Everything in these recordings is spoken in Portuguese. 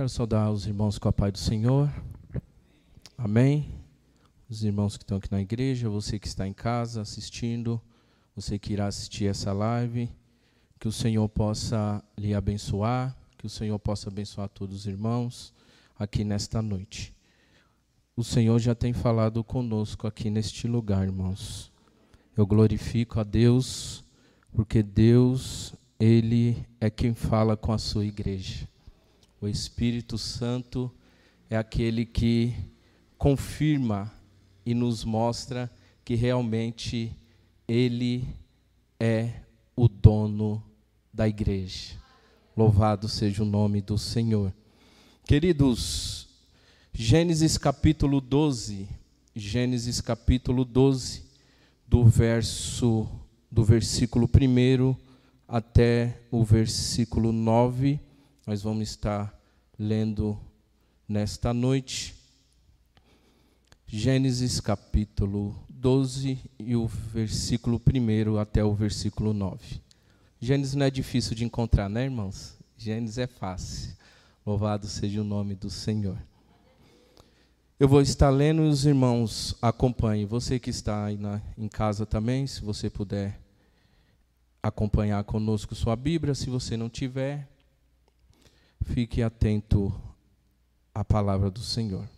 Quero saudar os irmãos com a paz do Senhor. Amém. Os irmãos que estão aqui na igreja, você que está em casa assistindo, você que irá assistir essa live, que o Senhor possa lhe abençoar, que o Senhor possa abençoar todos os irmãos aqui nesta noite. O Senhor já tem falado conosco aqui neste lugar, irmãos. Eu glorifico a Deus, porque Deus, Ele é quem fala com a sua igreja. O Espírito Santo é aquele que confirma e nos mostra que realmente Ele é o dono da igreja. Louvado seja o nome do Senhor. Queridos, Gênesis capítulo 12, Gênesis capítulo 12, do verso do versículo 1 até o versículo 9, nós vamos estar lendo nesta noite. Gênesis capítulo 12 e o versículo 1 até o versículo 9. Gênesis não é difícil de encontrar, né, irmãos? Gênesis é fácil. Louvado seja o nome do Senhor. Eu vou estar lendo e os irmãos acompanhem. Você que está aí na, em casa também, se você puder acompanhar conosco sua Bíblia. Se você não tiver, fique atento à palavra do Senhor.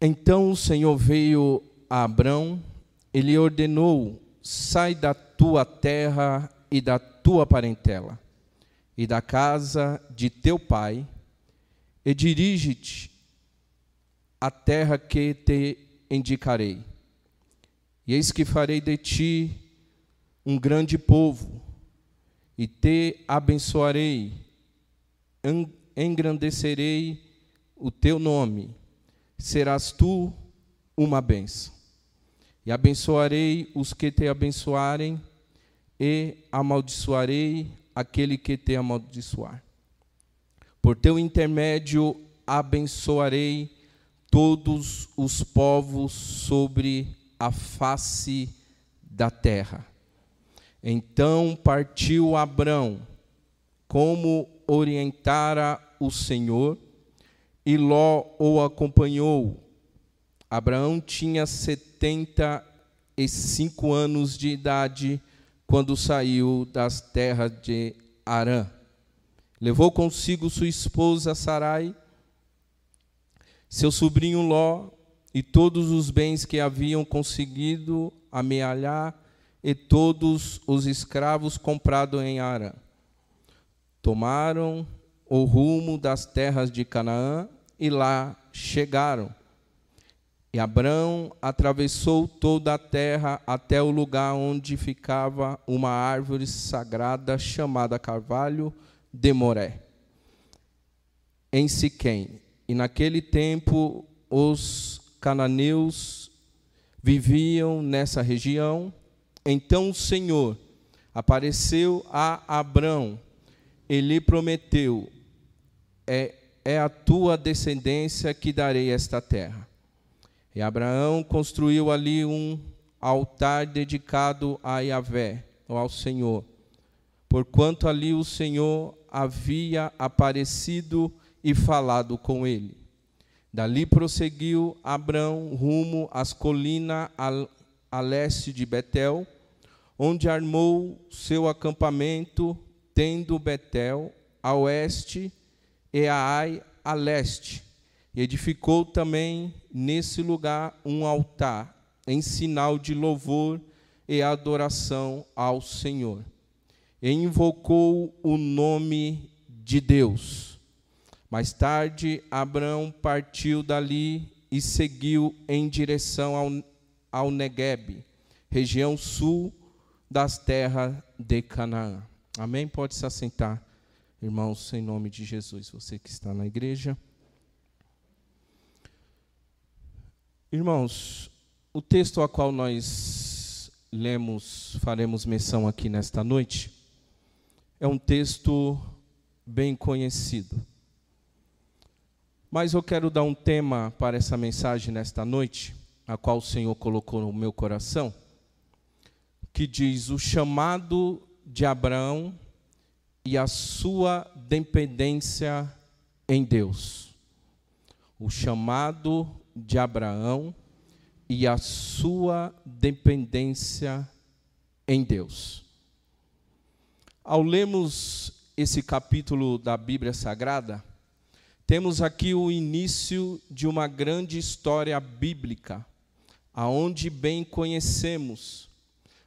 Então o Senhor veio a Abrão, ele ordenou: sai da tua terra e da tua parentela, e da casa de teu pai, e dirige-te à terra que te indicarei. E eis que farei de ti um grande povo, e te abençoarei, engrandecerei o teu nome, serás tu uma bênção. E abençoarei os que te abençoarem, e amaldiçoarei aquele que te amaldiçoar. Por teu intermédio abençoarei todos os povos sobre a face da terra. Então partiu Abrão, como orientara o Senhor, e Ló o acompanhou. Abraão tinha setenta e cinco anos de idade quando saiu das terras de Arã. Levou consigo sua esposa Sarai, seu sobrinho Ló e todos os bens que haviam conseguido amealhar e todos os escravos comprados em Arã. Tomaram o rumo das terras de Canaã e lá chegaram. E Abraão atravessou toda a terra até o lugar onde ficava uma árvore sagrada chamada Carvalho de Moré, em Siquém. E naquele tempo os cananeus viviam nessa região. Então o Senhor apareceu a Abraão e lhe prometeu: é, é a tua descendência que darei esta terra. E Abraão construiu ali um altar dedicado a Yahvé, ou ao Senhor, porquanto ali o Senhor havia aparecido e falado com ele. Dali prosseguiu Abraão rumo às colinas a leste de Betel, onde armou seu acampamento, tendo Betel a oeste e Ai a leste e edificou também nesse lugar um altar, em sinal de louvor e adoração ao Senhor. E invocou o nome de Deus. Mais tarde, Abraão partiu dali e seguiu em direção ao, ao Negueb, região sul das terras de Canaã. Amém? Pode se assentar, irmãos, em nome de Jesus, você que está na igreja. Irmãos, o texto a qual nós lemos, faremos menção aqui nesta noite, é um texto bem conhecido. Mas eu quero dar um tema para essa mensagem nesta noite, a qual o Senhor colocou no meu coração, que diz: o chamado de Abraão e a sua dependência em Deus. O chamado de Abraão e a sua dependência em Deus. Ao lermos esse capítulo da Bíblia Sagrada, temos aqui o início de uma grande história bíblica, aonde bem conhecemos.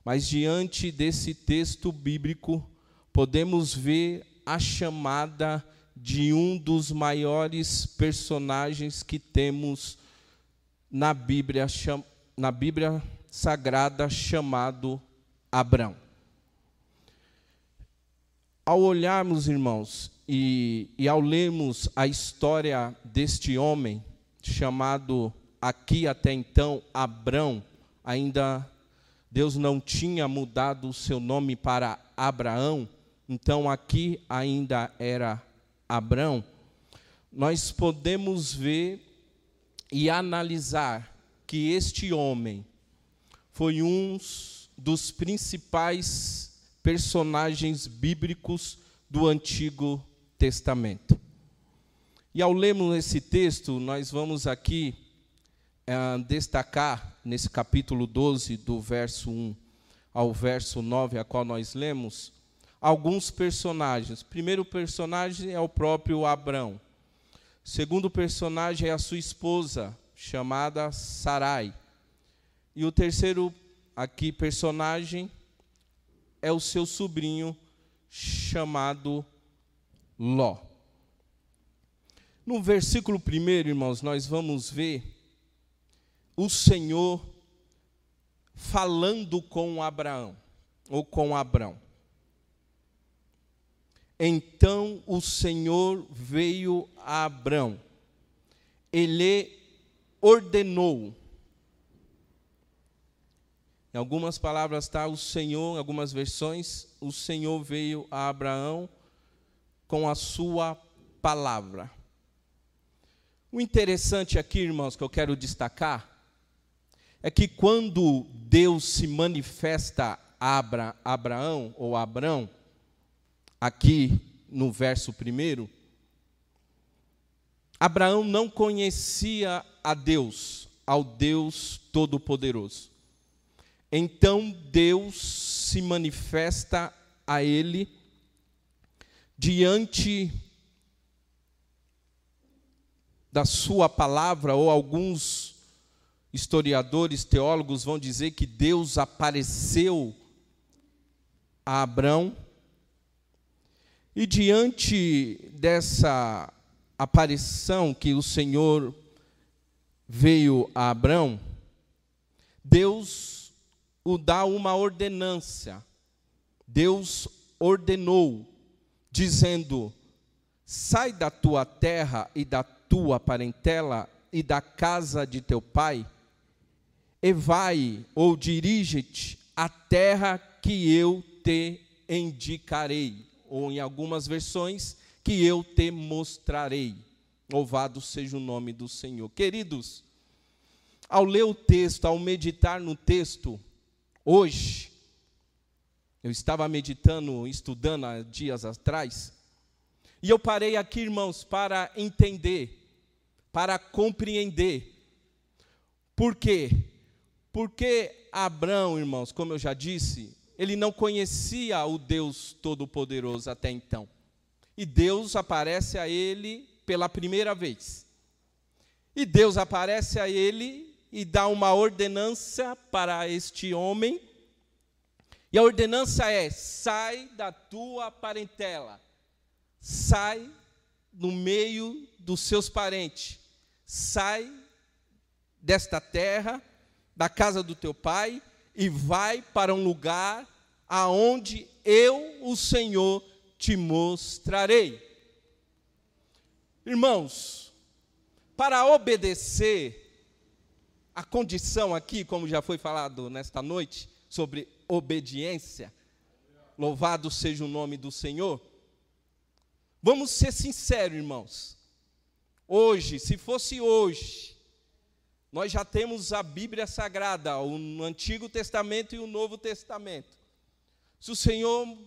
Mas diante desse texto bíblico, podemos ver a chamada de um dos maiores personagens que temos na Bíblia, na Bíblia Sagrada, chamado Abraão. Ao olharmos, irmãos, e, e ao lermos a história deste homem, chamado aqui até então Abrão, ainda Deus não tinha mudado o seu nome para Abraão, então aqui ainda era Abrão, nós podemos ver e analisar que este homem foi um dos principais personagens bíblicos do Antigo Testamento. E ao lermos esse texto, nós vamos aqui é, destacar, nesse capítulo 12, do verso 1 ao verso 9, a qual nós lemos, alguns personagens. Primeiro personagem é o próprio Abrão. Segundo personagem é a sua esposa, chamada Sarai. E o terceiro aqui personagem é o seu sobrinho chamado Ló. No versículo 1, irmãos, nós vamos ver o Senhor falando com Abraão, ou com Abrão. Então o Senhor veio a Abrão, ele ordenou. Em algumas palavras está o Senhor, em algumas versões, o Senhor veio a Abraão com a sua palavra. O interessante aqui, irmãos, que eu quero destacar, é que quando Deus se manifesta a Abra, Abraão ou Abrão, aqui no verso primeiro, Abraão não conhecia a Deus, ao Deus Todo-Poderoso. Então Deus se manifesta a ele diante da sua palavra, ou alguns historiadores, teólogos vão dizer que Deus apareceu a Abraão, e diante dessa aparição que o Senhor veio a Abraão, Deus o dá uma ordenância. Deus ordenou dizendo: Sai da tua terra e da tua parentela e da casa de teu pai, e vai ou dirige-te à terra que eu te indicarei, ou em algumas versões, que eu te mostrarei. Louvado seja o nome do Senhor. Queridos, ao ler o texto, ao meditar no texto, hoje, eu estava meditando, estudando há dias atrás, e eu parei aqui, irmãos, para entender, para compreender. Por quê? Porque Abraão, irmãos, como eu já disse, ele não conhecia o Deus Todo-Poderoso até então. E Deus aparece a ele pela primeira vez. E Deus aparece a ele e dá uma ordenança para este homem e a ordenança é: sai da tua parentela, sai no meio dos seus parentes, sai desta terra, da casa do teu pai, e vai para um lugar aonde eu, o Senhor, te mostrarei. Irmãos, para obedecer, a condição aqui, como já foi falado nesta noite, sobre obediência. Louvado seja o nome do Senhor. Vamos ser sinceros, irmãos. Hoje, se fosse hoje, nós já temos a Bíblia Sagrada, o Antigo Testamento e o Novo Testamento. Se o Senhor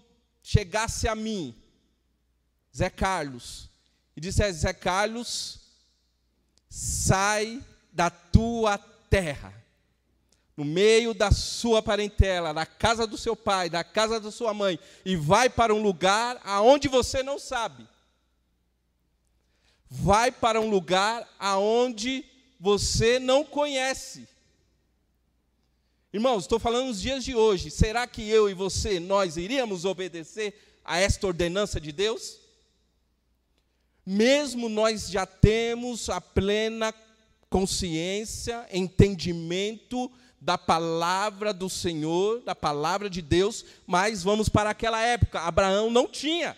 chegasse a mim, Zé Carlos, e disse: Zé Carlos, sai da tua terra, no meio da sua parentela, da casa do seu pai, da casa da sua mãe, e vai para um lugar aonde você não sabe. Vai para um lugar aonde você não conhece. Irmãos, estou falando nos dias de hoje. Será que eu e você, nós iríamos obedecer a esta ordenança de Deus? Mesmo nós já temos a plena consciência, entendimento da palavra do Senhor, da palavra de Deus, mas vamos para aquela época. Abraão não tinha.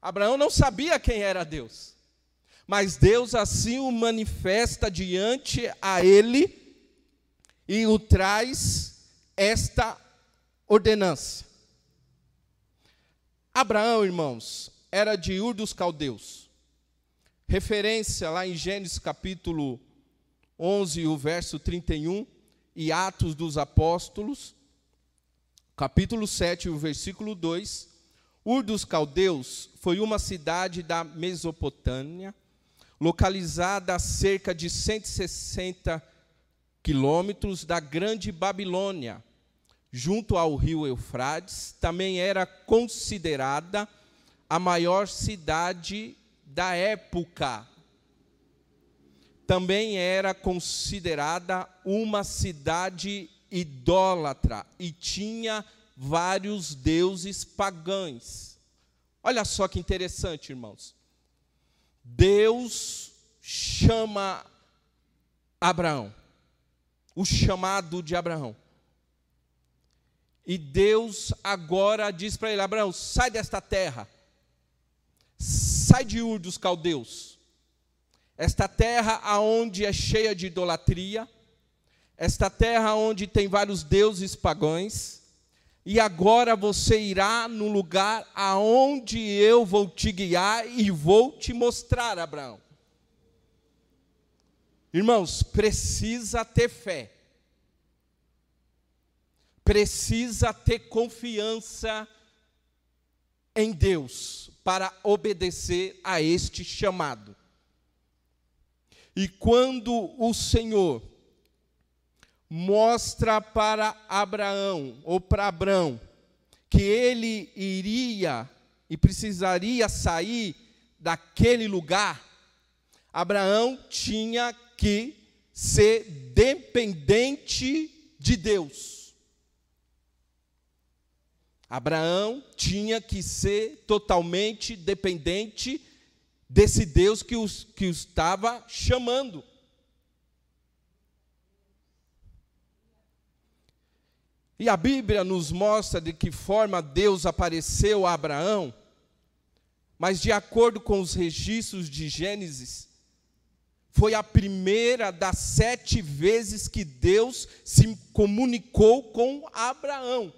Abraão não sabia quem era Deus. Mas Deus assim o manifesta diante a ele e o traz esta ordenança. Abraão, irmãos, era de Ur dos Caldeus. Referência lá em Gênesis capítulo 11, o verso 31, e Atos dos Apóstolos, capítulo 7, o versículo 2. Ur dos Caldeus foi uma cidade da Mesopotâmia, localizada a cerca de 160 quilômetros da Grande Babilônia, junto ao rio Eufrates, também era considerada a maior cidade da época. Também era considerada uma cidade idólatra e tinha vários deuses pagãos. Olha só que interessante, irmãos. Deus chama Abraão. O chamado de Abraão. E Deus agora diz para ele: Abraão, sai desta terra, sai de Ur dos caldeus, esta terra aonde é cheia de idolatria, esta terra onde tem vários deuses pagãos, e agora você irá no lugar aonde eu vou te guiar e vou te mostrar, Abraão. Irmãos, precisa ter fé. Precisa ter confiança em Deus para obedecer a este chamado. E quando o Senhor mostra para Abraão, ou para Abraão, que ele iria e precisaria sair daquele lugar, Abraão tinha que ser dependente de Deus. Abraão tinha que ser totalmente dependente desse Deus que, os, que os estava chamando. E a Bíblia nos mostra de que forma Deus apareceu a Abraão, mas de acordo com os registros de Gênesis, foi a primeira das sete vezes que Deus se comunicou com Abraão.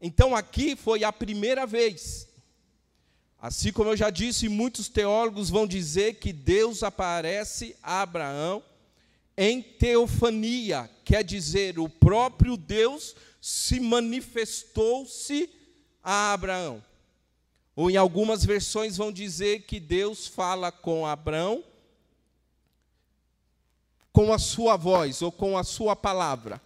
Então aqui foi a primeira vez. Assim como eu já disse, muitos teólogos vão dizer que Deus aparece a Abraão em teofania, quer dizer, o próprio Deus se manifestou-se a Abraão. Ou em algumas versões vão dizer que Deus fala com Abraão com a sua voz ou com a sua palavra.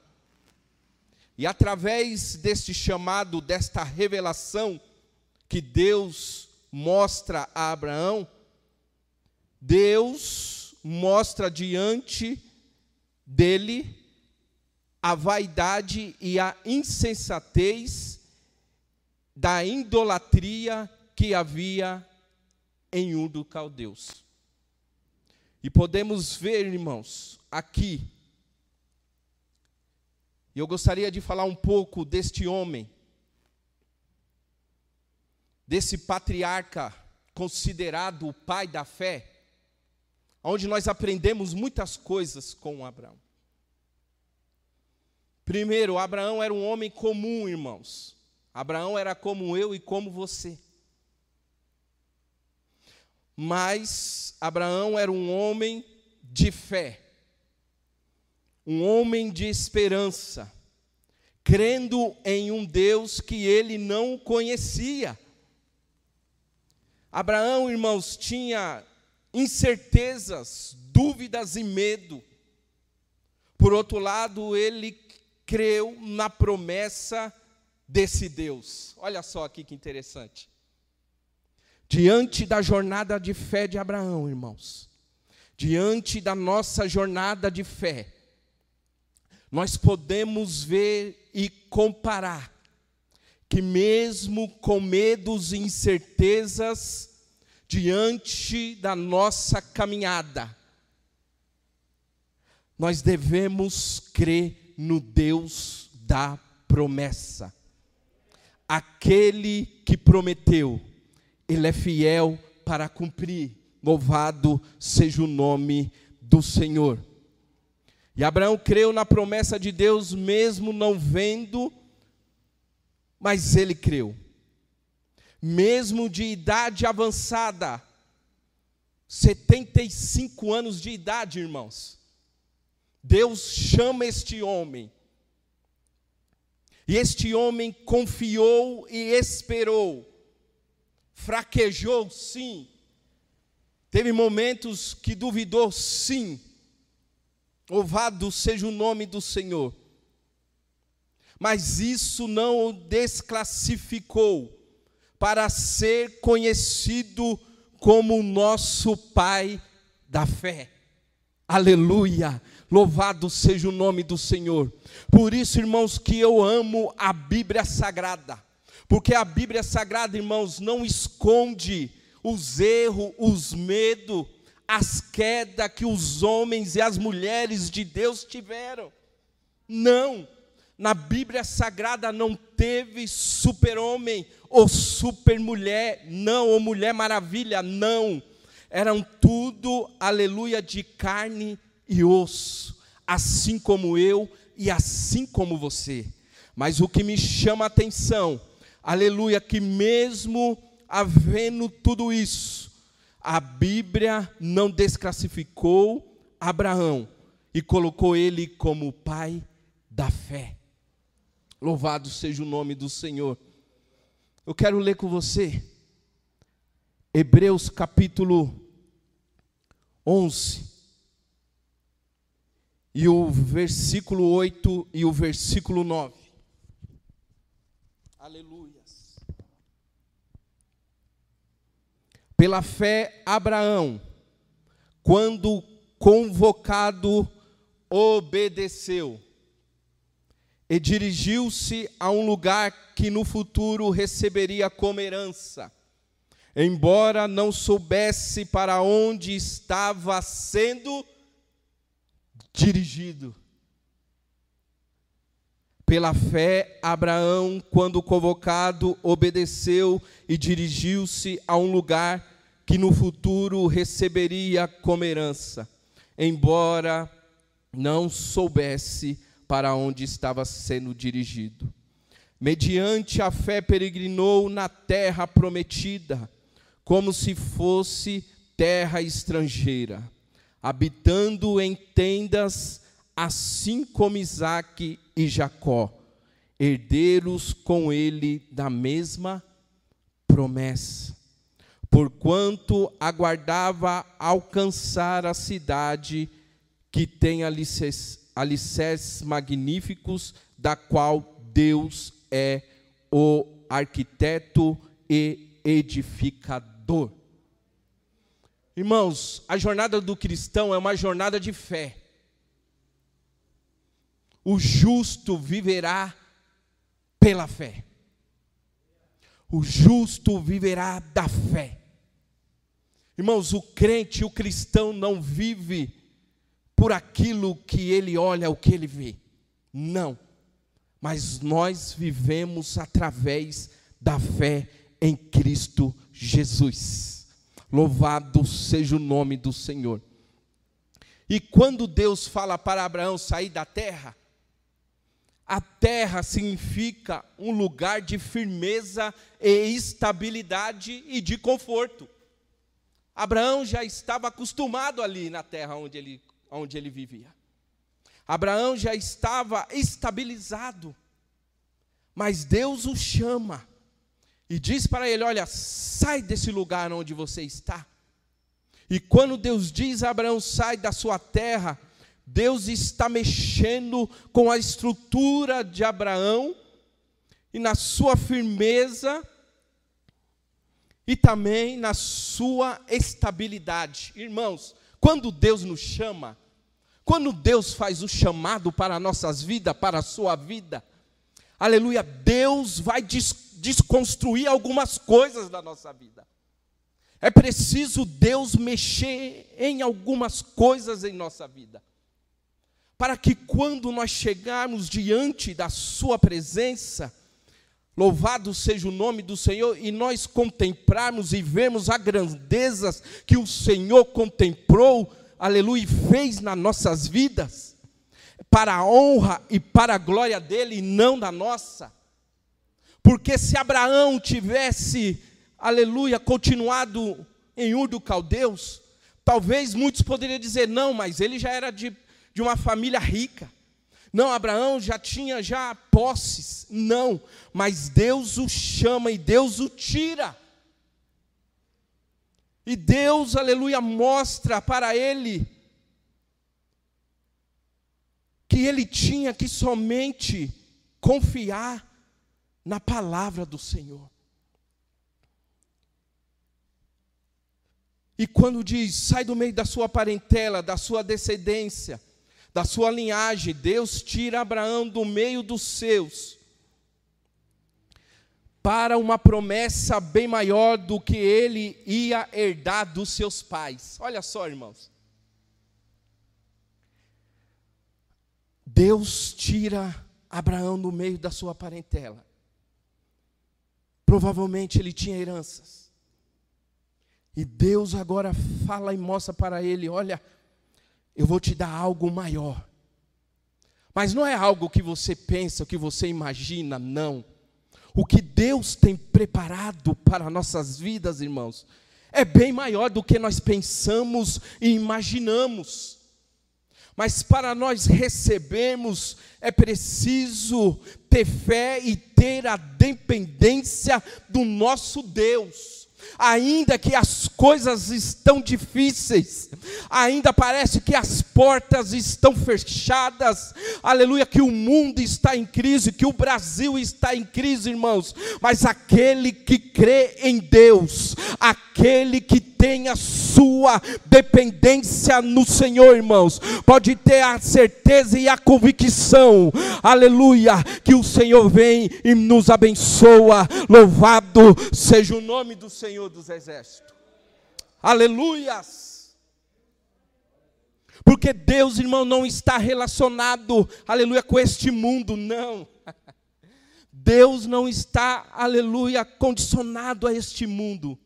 E através deste chamado, desta revelação que Deus mostra a Abraão, Deus mostra diante dele a vaidade e a insensatez da idolatria que havia em um dos caldeus. E podemos ver, irmãos, aqui. Eu gostaria de falar um pouco deste homem, desse patriarca considerado o pai da fé, onde nós aprendemos muitas coisas com Abraão. Primeiro, Abraão era um homem comum, irmãos. Abraão era como eu e como você. Mas Abraão era um homem de fé, um homem de esperança, crendo em um Deus que ele não conhecia. Abraão, irmãos, tinha incertezas, dúvidas e medo. Por outro lado, ele creu na promessa desse Deus. Olha só aqui que interessante. Diante da jornada de fé de Abraão, irmãos, diante da nossa jornada de fé, nós podemos ver e comparar que, mesmo com medos e incertezas, diante da nossa caminhada, nós devemos crer no Deus da promessa. Aquele que prometeu, Ele é fiel para cumprir. Louvado seja o nome do Senhor. E Abraão creu na promessa de Deus, mesmo não vendo, mas ele creu. Mesmo de idade avançada, 75 anos de idade, irmãos. Deus chama este homem. E este homem confiou e esperou. Fraquejou, sim. Teve momentos que duvidou, sim Louvado seja o nome do Senhor. Mas isso não o desclassificou para ser conhecido como nosso Pai da fé. Aleluia! Louvado seja o nome do Senhor. Por isso, irmãos, que eu amo a Bíblia Sagrada. Porque a Bíblia Sagrada, irmãos, não esconde os erros, os medos, as quedas que os homens e as mulheres de Deus tiveram. Não, na Bíblia Sagrada não teve super-homem ou super-mulher, não, ou mulher maravilha, não. Eram tudo, aleluia, de carne e osso, assim como eu e assim como você. Mas o que me chama a atenção, aleluia, que mesmo havendo tudo isso, a Bíblia não desclassificou Abraão e colocou ele como pai da fé. Louvado seja o nome do Senhor. Eu quero ler com você Hebreus capítulo 11 e o versículo 8 e o versículo 9. Aleluia. Pela fé, Abraão, quando convocado, obedeceu e dirigiu-se a um lugar que no futuro receberia como herança, embora não soubesse para onde estava sendo dirigido. Pela fé, Abraão, quando convocado, obedeceu e dirigiu-se a um lugar que no futuro receberia como herança, embora não soubesse para onde estava sendo dirigido. Mediante a fé, peregrinou na terra prometida, como se fosse terra estrangeira, habitando em tendas assim como Isaac e Jacó, herdeiros com ele da mesma promessa. Porquanto aguardava alcançar a cidade que tem alicerces, alicerces magníficos, da qual Deus é o arquiteto e edificador. Irmãos, a jornada do cristão é uma jornada de fé o justo viverá pela fé. O justo viverá da fé. Irmãos, o crente, o cristão não vive por aquilo que ele olha, o que ele vê. Não. Mas nós vivemos através da fé em Cristo Jesus. Louvado seja o nome do Senhor. E quando Deus fala para Abraão sair da terra, a terra significa um lugar de firmeza e estabilidade e de conforto. Abraão já estava acostumado ali na terra onde ele, onde ele vivia. Abraão já estava estabilizado. Mas Deus o chama. e diz para ele: Olha, sai desse lugar onde você está. E quando Deus diz a Abraão: sai da sua terra, Deus está mexendo com a estrutura de Abraão e na sua firmeza e também na sua estabilidade. Irmãos, quando Deus nos chama, quando Deus faz o chamado para nossas vidas, para a sua vida, aleluia, Deus vai des desconstruir algumas coisas da nossa vida. É preciso Deus mexer em algumas coisas em nossa vida, para que quando nós chegarmos diante da Sua presença, Louvado seja o nome do Senhor, e nós contemplarmos e vemos as grandezas que o Senhor contemplou, aleluia, e fez nas nossas vidas, para a honra e para a glória dele, e não da nossa. Porque se Abraão tivesse, aleluia, continuado em Ur do Caldeus, talvez muitos poderiam dizer, não, mas ele já era de, de uma família rica. Não, Abraão já tinha já posses. Não, mas Deus o chama e Deus o tira. E Deus, aleluia, mostra para ele que ele tinha que somente confiar na palavra do Senhor. E quando diz, sai do meio da sua parentela, da sua descendência, da sua linhagem, Deus tira Abraão do meio dos seus, para uma promessa bem maior do que ele ia herdar dos seus pais. Olha só, irmãos. Deus tira Abraão do meio da sua parentela. Provavelmente ele tinha heranças. E Deus agora fala e mostra para ele: olha, eu vou te dar algo maior. Mas não é algo que você pensa, que você imagina, não. O que Deus tem preparado para nossas vidas, irmãos, é bem maior do que nós pensamos e imaginamos. Mas para nós recebermos, é preciso ter fé e ter a dependência do nosso Deus ainda que as coisas estão difíceis, ainda parece que as portas estão fechadas, aleluia, que o mundo está em crise, que o Brasil está em crise, irmãos, mas aquele que crê em Deus, aquele que tem a sua dependência no Senhor, irmãos, pode ter a certeza e a convicção, aleluia, que o Senhor vem e nos abençoa, louvado seja o nome do Senhor dos Exércitos, aleluias. Porque Deus, irmão, não está relacionado, aleluia, com este mundo, não. Deus não está, aleluia, condicionado a este mundo.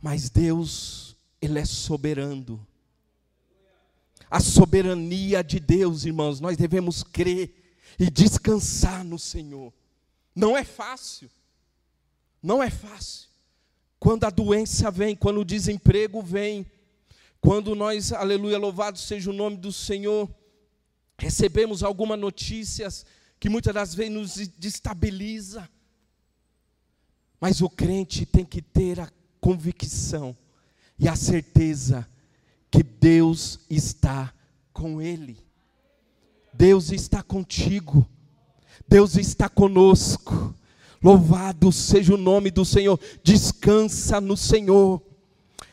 Mas Deus, Ele é soberano. A soberania de Deus, irmãos, nós devemos crer e descansar no Senhor. Não é fácil. Não é fácil. Quando a doença vem, quando o desemprego vem, quando nós, aleluia, louvado seja o nome do Senhor, recebemos algumas notícias que muitas das vezes nos destabiliza. Mas o crente tem que ter a convicção e a certeza que Deus está com ele. Deus está contigo. Deus está conosco. Louvado seja o nome do Senhor. Descansa no Senhor.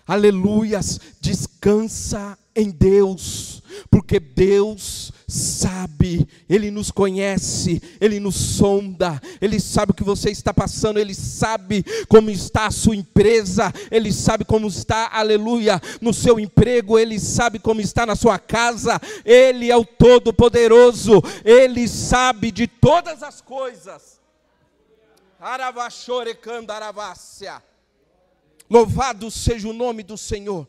Aleluias. Descansa em Deus, porque Deus sabe, Ele nos conhece, Ele nos sonda, Ele sabe o que você está passando, Ele sabe como está a sua empresa, Ele sabe como está, aleluia, no seu emprego, Ele sabe como está na sua casa, Ele é o Todo-Poderoso, Ele sabe de todas as coisas. Louvado seja o nome do Senhor.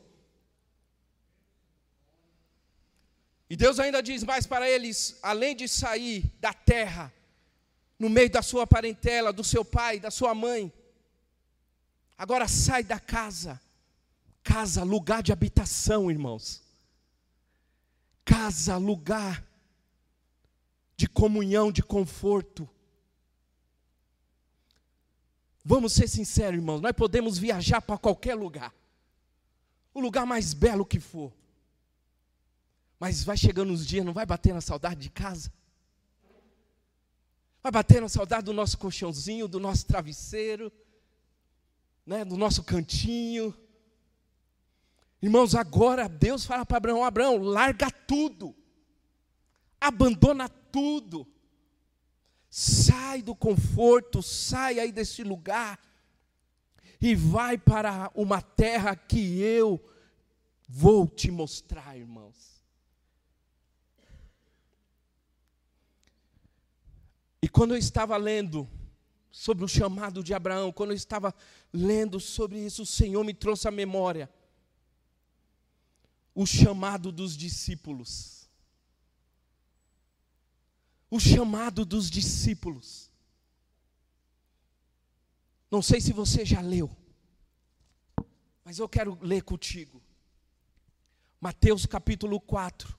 E Deus ainda diz mais para eles: além de sair da terra, no meio da sua parentela, do seu pai, da sua mãe, agora sai da casa. Casa, lugar de habitação, irmãos. Casa, lugar de comunhão, de conforto. Vamos ser sinceros, irmãos, nós podemos viajar para qualquer lugar, o lugar mais belo que for, mas vai chegando os dias, não vai bater na saudade de casa? Vai bater na saudade do nosso colchãozinho, do nosso travesseiro, né, do nosso cantinho. Irmãos, agora Deus fala para Abraão: Abraão, larga tudo, abandona tudo, sai do conforto, sai aí desse lugar e vai para uma terra que eu vou te mostrar, irmãos. E quando eu estava lendo sobre o chamado de Abraão, quando eu estava lendo sobre isso, o Senhor me trouxe à memória o chamado dos discípulos. O chamado dos discípulos. Não sei se você já leu, mas eu quero ler contigo. Mateus capítulo 4,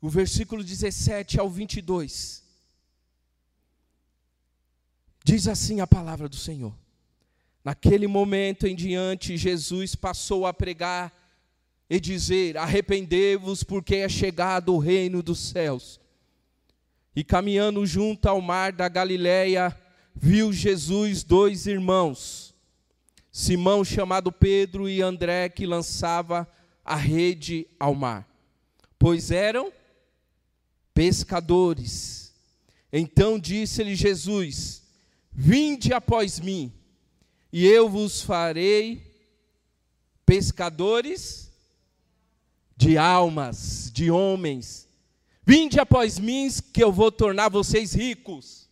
o versículo 17 ao 22. Diz assim a palavra do Senhor. Naquele momento em diante, Jesus passou a pregar e dizer: Arrependei-vos, porque é chegado o reino dos céus. E caminhando junto ao mar da Galiléia, viu Jesus dois irmãos, Simão chamado Pedro e André, que lançava a rede ao mar, pois eram pescadores. Então disse-lhe Jesus: Vinde após mim, e eu vos farei pescadores de almas, de homens. Vinde após mim, que eu vou tornar vocês ricos.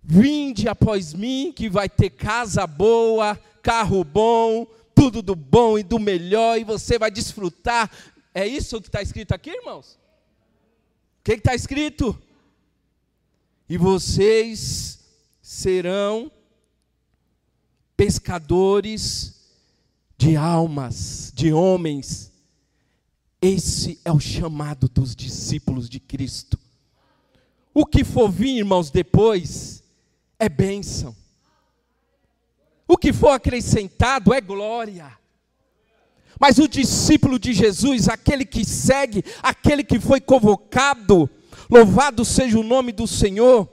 Vinde após mim, que vai ter casa boa, carro bom, tudo do bom e do melhor, e você vai desfrutar. É isso que está escrito aqui, irmãos? O que está escrito? E vocês serão pescadores de almas, de homens. Esse é o chamado dos discípulos de Cristo. O que for vir, irmãos, depois é bênção. O que for acrescentado é glória. Mas o discípulo de Jesus, aquele que segue, aquele que foi convocado, louvado seja o nome do Senhor,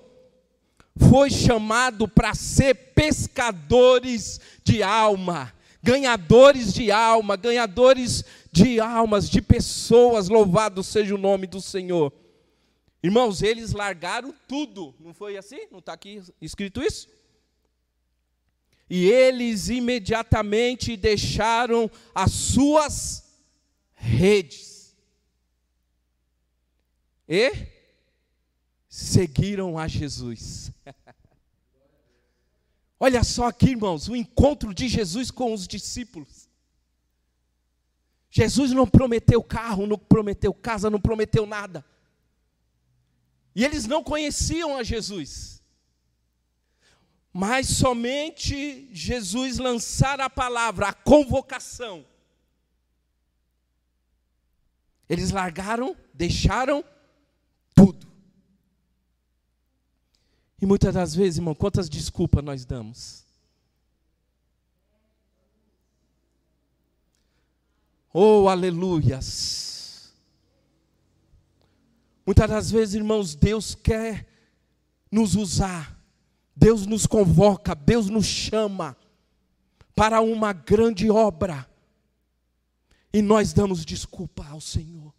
foi chamado para ser pescadores de alma ganhadores de alma, ganhadores de almas, de pessoas, louvado seja o nome do Senhor. Irmãos, eles largaram tudo, não foi assim? Não está aqui escrito isso? E eles imediatamente deixaram as suas redes e seguiram a Jesus. Olha só aqui, irmãos, o encontro de Jesus com os discípulos. Jesus não prometeu carro, não prometeu casa, não prometeu nada. E eles não conheciam a Jesus. Mas somente Jesus lançar a palavra, a convocação. Eles largaram, deixaram tudo. E muitas das vezes, irmão, quantas desculpas nós damos? Oh, aleluias! Muitas das vezes, irmãos, Deus quer nos usar, Deus nos convoca, Deus nos chama para uma grande obra, e nós damos desculpa ao Senhor.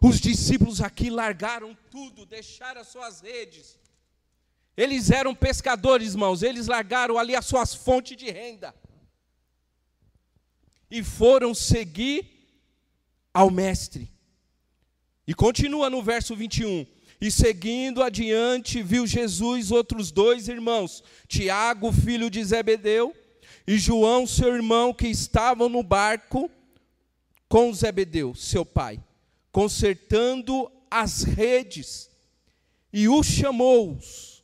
Os discípulos aqui largaram tudo, deixaram as suas redes, eles eram pescadores, irmãos, eles largaram ali as suas fontes de renda e foram seguir ao Mestre. E continua no verso 21. E seguindo adiante, viu Jesus outros dois irmãos, Tiago, filho de Zebedeu, e João, seu irmão, que estavam no barco com Zebedeu, seu pai, consertando as redes, e os chamou-os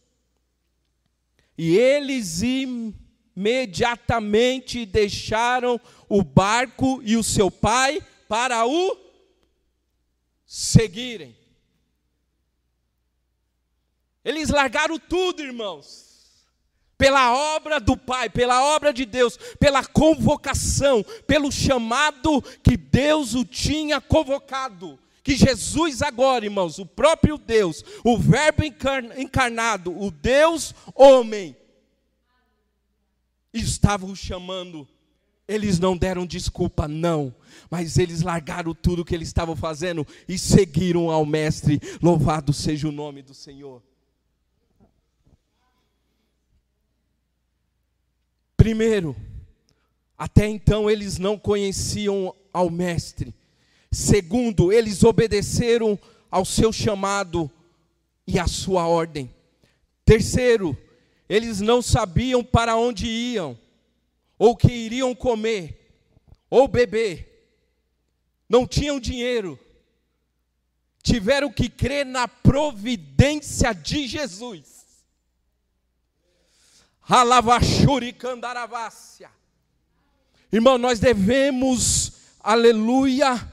e eles imediatamente deixaram o barco e o seu pai para o seguirem. Eles largaram tudo, irmãos. pela obra do Pai, pela obra de Deus, pela convocação, pelo chamado que Deus o tinha convocado. Que Jesus, agora, irmãos, o próprio Deus, o Verbo encarnado, o Deus homem, estava o chamando. Eles não deram desculpa, não, mas eles largaram tudo que eles estavam fazendo e seguiram ao Mestre. Louvado seja o nome do Senhor. Primeiro, até então eles não conheciam ao Mestre. Segundo, eles obedeceram ao seu chamado e à sua ordem. Terceiro, eles não sabiam para onde iam, ou que iriam comer, ou beber. Não tinham dinheiro. Tiveram que crer na providência de Jesus. Alavachuricandaravássia. Irmão, nós devemos, aleluia,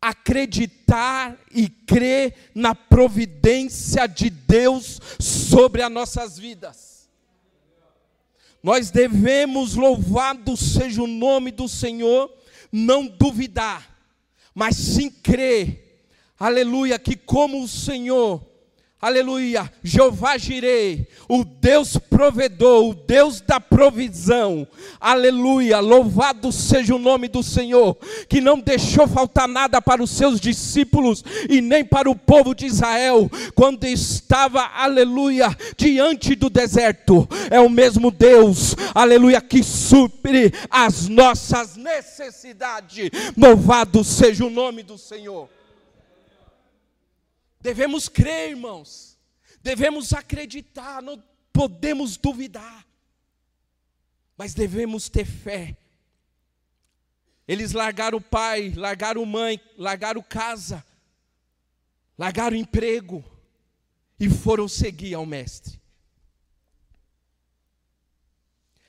acreditar e crer na providência de Deus sobre as nossas vidas. Nós devemos, louvado seja o nome do Senhor, não duvidar, mas sim crer, aleluia, que como o Senhor Aleluia, Jeová Jirei, o Deus provedor, o Deus da provisão. Aleluia, louvado seja o nome do Senhor, que não deixou faltar nada para os seus discípulos e nem para o povo de Israel, quando estava, aleluia, diante do deserto. É o mesmo Deus, aleluia, que supre as nossas necessidades. Louvado seja o nome do Senhor. Devemos crer, irmãos. Devemos acreditar, não podemos duvidar. Mas devemos ter fé. Eles largaram o pai, largaram mãe, largaram casa, largaram emprego e foram seguir ao mestre.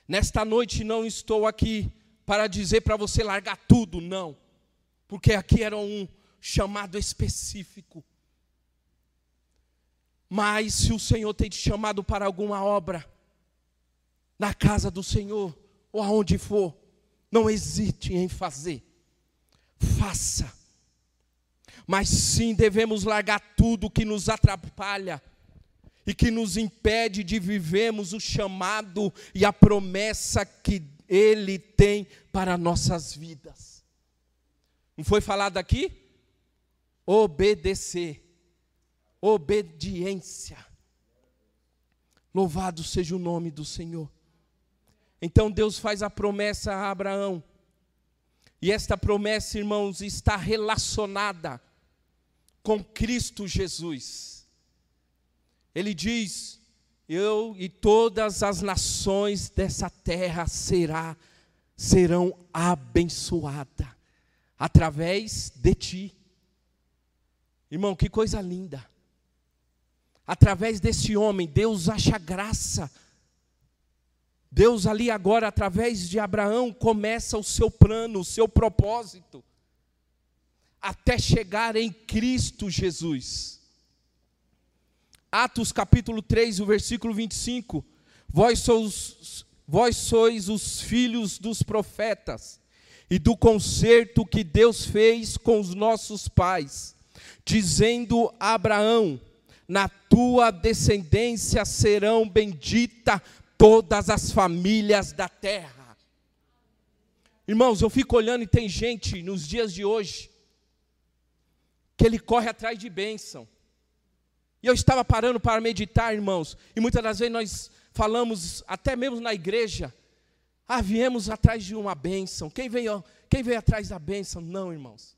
Nesta noite não estou aqui para dizer para você largar tudo, não. Porque aqui era um chamado específico. Mas se o Senhor tem te chamado para alguma obra, na casa do Senhor, ou aonde for, não hesite em fazer. Faça. Mas sim devemos largar tudo que nos atrapalha e que nos impede de vivermos o chamado e a promessa que Ele tem para nossas vidas. Não foi falado aqui? Obedecer obediência. Louvado seja o nome do Senhor. Então Deus faz a promessa a Abraão. E esta promessa, irmãos, está relacionada com Cristo Jesus. Ele diz: Eu e todas as nações dessa terra será, serão abençoadas através de ti. Irmão, que coisa linda através desse homem, Deus acha graça. Deus ali agora, através de Abraão, começa o seu plano, o seu propósito, até chegar em Cristo Jesus. Atos capítulo 3, o versículo 25: Vós sois, vós sois os filhos dos profetas, e do concerto que Deus fez com os nossos pais, dizendo a Abraão: na tua descendência serão benditas todas as famílias da terra. Irmãos, eu fico olhando e tem gente nos dias de hoje que ele corre atrás de bênção. E eu estava parando para meditar, irmãos, e muitas das vezes nós falamos, até mesmo na igreja, ah, viemos atrás de uma bênção. Quem veio, quem veio atrás da bênção? Não, irmãos.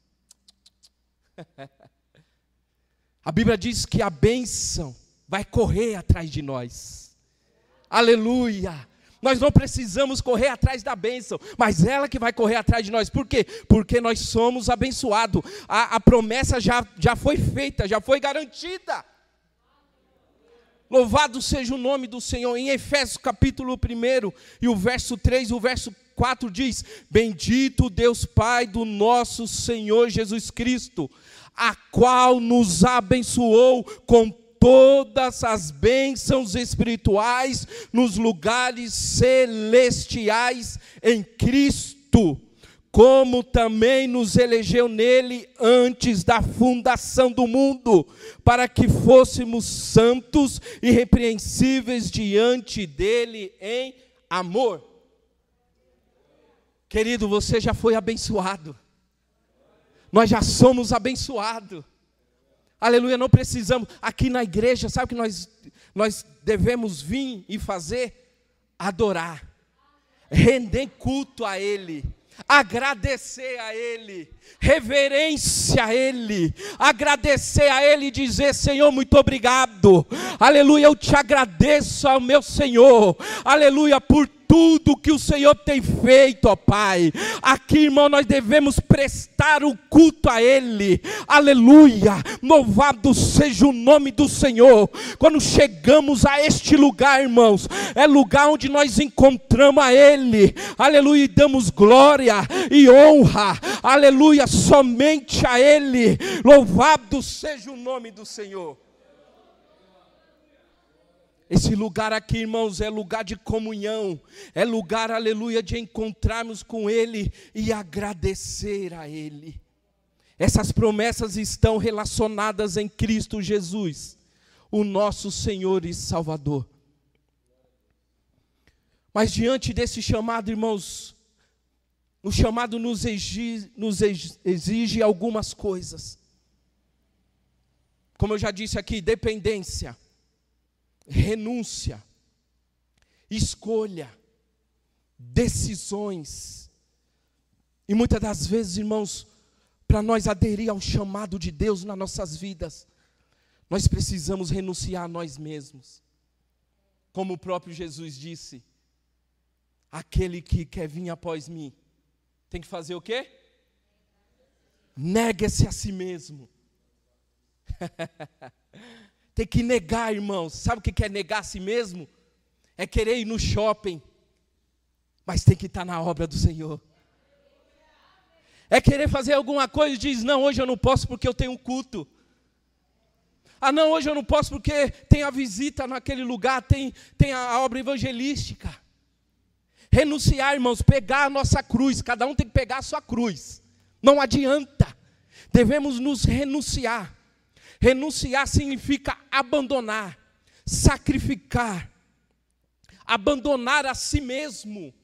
A Bíblia diz que a bênção vai correr atrás de nós. Aleluia! Nós não precisamos correr atrás da bênção, mas ela que vai correr atrás de nós. Por quê? Porque nós somos abençoados. A, a promessa já, já foi feita, já foi garantida. Louvado seja o nome do Senhor. Em Efésios capítulo 1 e o verso 3, o verso 4 diz: Bendito Deus Pai do nosso Senhor Jesus Cristo a qual nos abençoou com todas as bênçãos espirituais nos lugares celestiais em Cristo, como também nos elegeu nele antes da fundação do mundo, para que fôssemos santos e irrepreensíveis diante dele em amor. Querido, você já foi abençoado. Nós já somos abençoados. Aleluia, não precisamos. Aqui na igreja, sabe o que nós, nós devemos vir e fazer? Adorar, render culto a Ele agradecer a Ele, reverência a Ele, agradecer a Ele e dizer: Senhor, muito obrigado, aleluia, eu te agradeço ao meu Senhor, aleluia, por tudo que o Senhor tem feito, ó Pai. Aqui, irmão, nós devemos prestar o culto a Ele. Aleluia! Louvado seja o nome do Senhor. Quando chegamos a este lugar, irmãos, é lugar onde nós encontramos a Ele. Aleluia! E damos glória e honra. Aleluia! Somente a Ele. Louvado seja o nome do Senhor. Esse lugar aqui, irmãos, é lugar de comunhão, é lugar, aleluia, de encontrarmos com Ele e agradecer a Ele. Essas promessas estão relacionadas em Cristo Jesus, o nosso Senhor e Salvador. Mas diante desse chamado, irmãos, o chamado nos exige, nos exige algumas coisas. Como eu já disse aqui, dependência renúncia, escolha, decisões. E muitas das vezes, irmãos, para nós aderir ao chamado de Deus nas nossas vidas, nós precisamos renunciar a nós mesmos. Como o próprio Jesus disse: aquele que quer vir após mim, tem que fazer o quê? Nega-se a si mesmo. Tem que negar, irmãos. Sabe o que é negar a si mesmo? É querer ir no shopping, mas tem que estar na obra do Senhor. É querer fazer alguma coisa e diz: Não, hoje eu não posso porque eu tenho um culto. Ah, não, hoje eu não posso porque tem a visita naquele lugar, tem, tem a obra evangelística. Renunciar, irmãos, pegar a nossa cruz, cada um tem que pegar a sua cruz. Não adianta. Devemos nos renunciar. Renunciar significa abandonar, sacrificar, abandonar a si mesmo.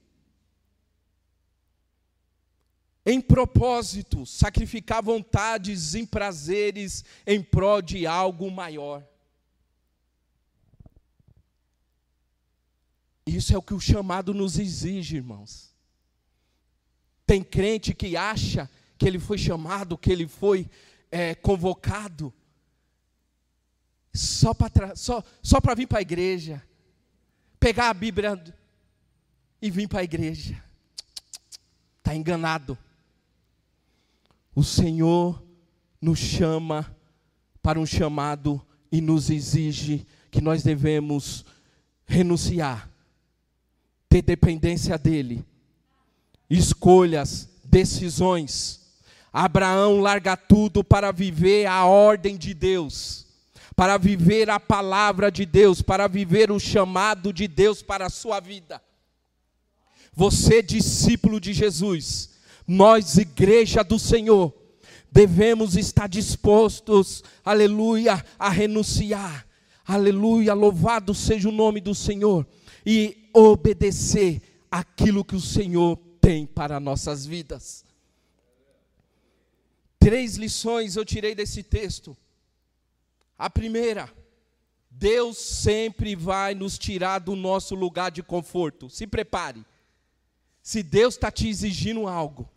Em propósito, sacrificar vontades em prazeres em prol de algo maior. Isso é o que o chamado nos exige, irmãos. Tem crente que acha que ele foi chamado, que ele foi é, convocado, só para só, só vir para a igreja, pegar a Bíblia e vir para a igreja. Está enganado. O Senhor nos chama para um chamado e nos exige que nós devemos renunciar, ter dependência dEle, escolhas, decisões. Abraão larga tudo para viver a ordem de Deus para viver a palavra de Deus, para viver o chamado de Deus para a sua vida. Você, discípulo de Jesus, nós, igreja do Senhor, devemos estar dispostos, aleluia, a renunciar, aleluia, louvado seja o nome do Senhor, e obedecer aquilo que o Senhor tem para nossas vidas. Três lições eu tirei desse texto. A primeira, Deus sempre vai nos tirar do nosso lugar de conforto. Se prepare. Se Deus está te exigindo algo,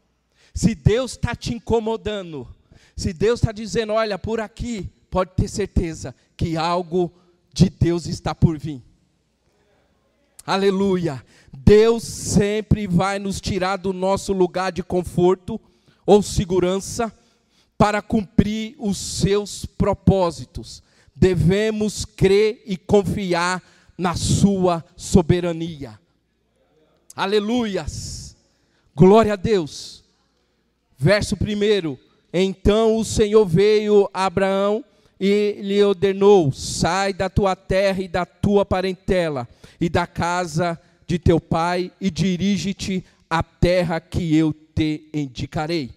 se Deus está te incomodando, se Deus está dizendo, olha, por aqui, pode ter certeza que algo de Deus está por vir. Aleluia. Deus sempre vai nos tirar do nosso lugar de conforto ou segurança para cumprir os seus propósitos. Devemos crer e confiar na sua soberania. Aleluias. Glória a Deus. Verso 1. Então o Senhor veio a Abraão e lhe ordenou: sai da tua terra e da tua parentela e da casa de teu pai e dirige-te à terra que eu te indicarei.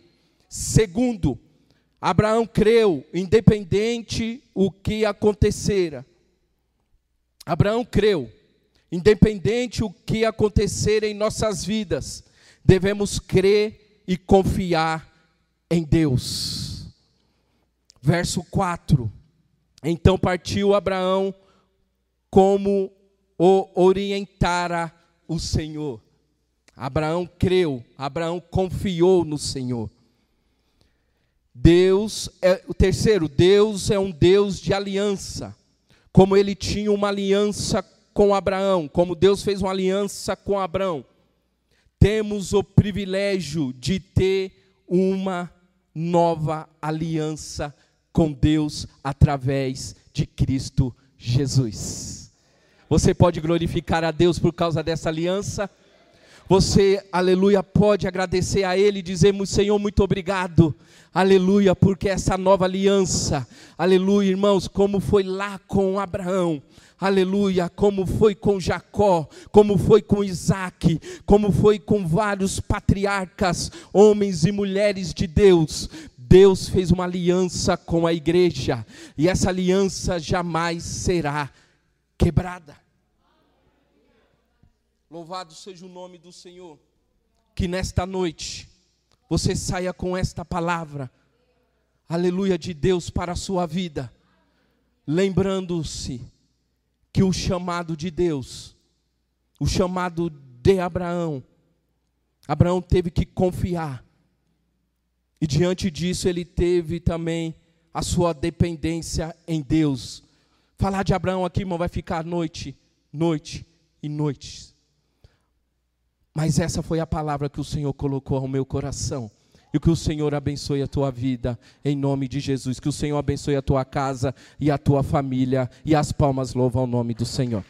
Segundo, Abraão creu, independente o que acontecera. Abraão creu, independente o que acontecer em nossas vidas, devemos crer e confiar em Deus. Verso 4. Então partiu Abraão como o orientara o Senhor. Abraão creu, Abraão confiou no Senhor. Deus é o terceiro, Deus é um Deus de aliança. Como ele tinha uma aliança com Abraão, como Deus fez uma aliança com Abraão, temos o privilégio de ter uma nova aliança com Deus através de Cristo Jesus. Você pode glorificar a Deus por causa dessa aliança? Você, aleluia, pode agradecer a Ele e dizer, Senhor, muito obrigado, aleluia, porque essa nova aliança, aleluia, irmãos, como foi lá com Abraão, aleluia, como foi com Jacó, como foi com Isaac, como foi com vários patriarcas, homens e mulheres de Deus, Deus fez uma aliança com a igreja, e essa aliança jamais será quebrada. Louvado seja o nome do Senhor. Que nesta noite você saia com esta palavra, aleluia, de Deus para a sua vida, lembrando-se que o chamado de Deus, o chamado de Abraão, Abraão teve que confiar, e diante disso ele teve também a sua dependência em Deus. Falar de Abraão aqui, irmão, vai ficar noite, noite e noites. Mas essa foi a palavra que o Senhor colocou ao meu coração. E que o Senhor abençoe a tua vida, em nome de Jesus. Que o Senhor abençoe a tua casa e a tua família. E as palmas louvam o nome do Senhor.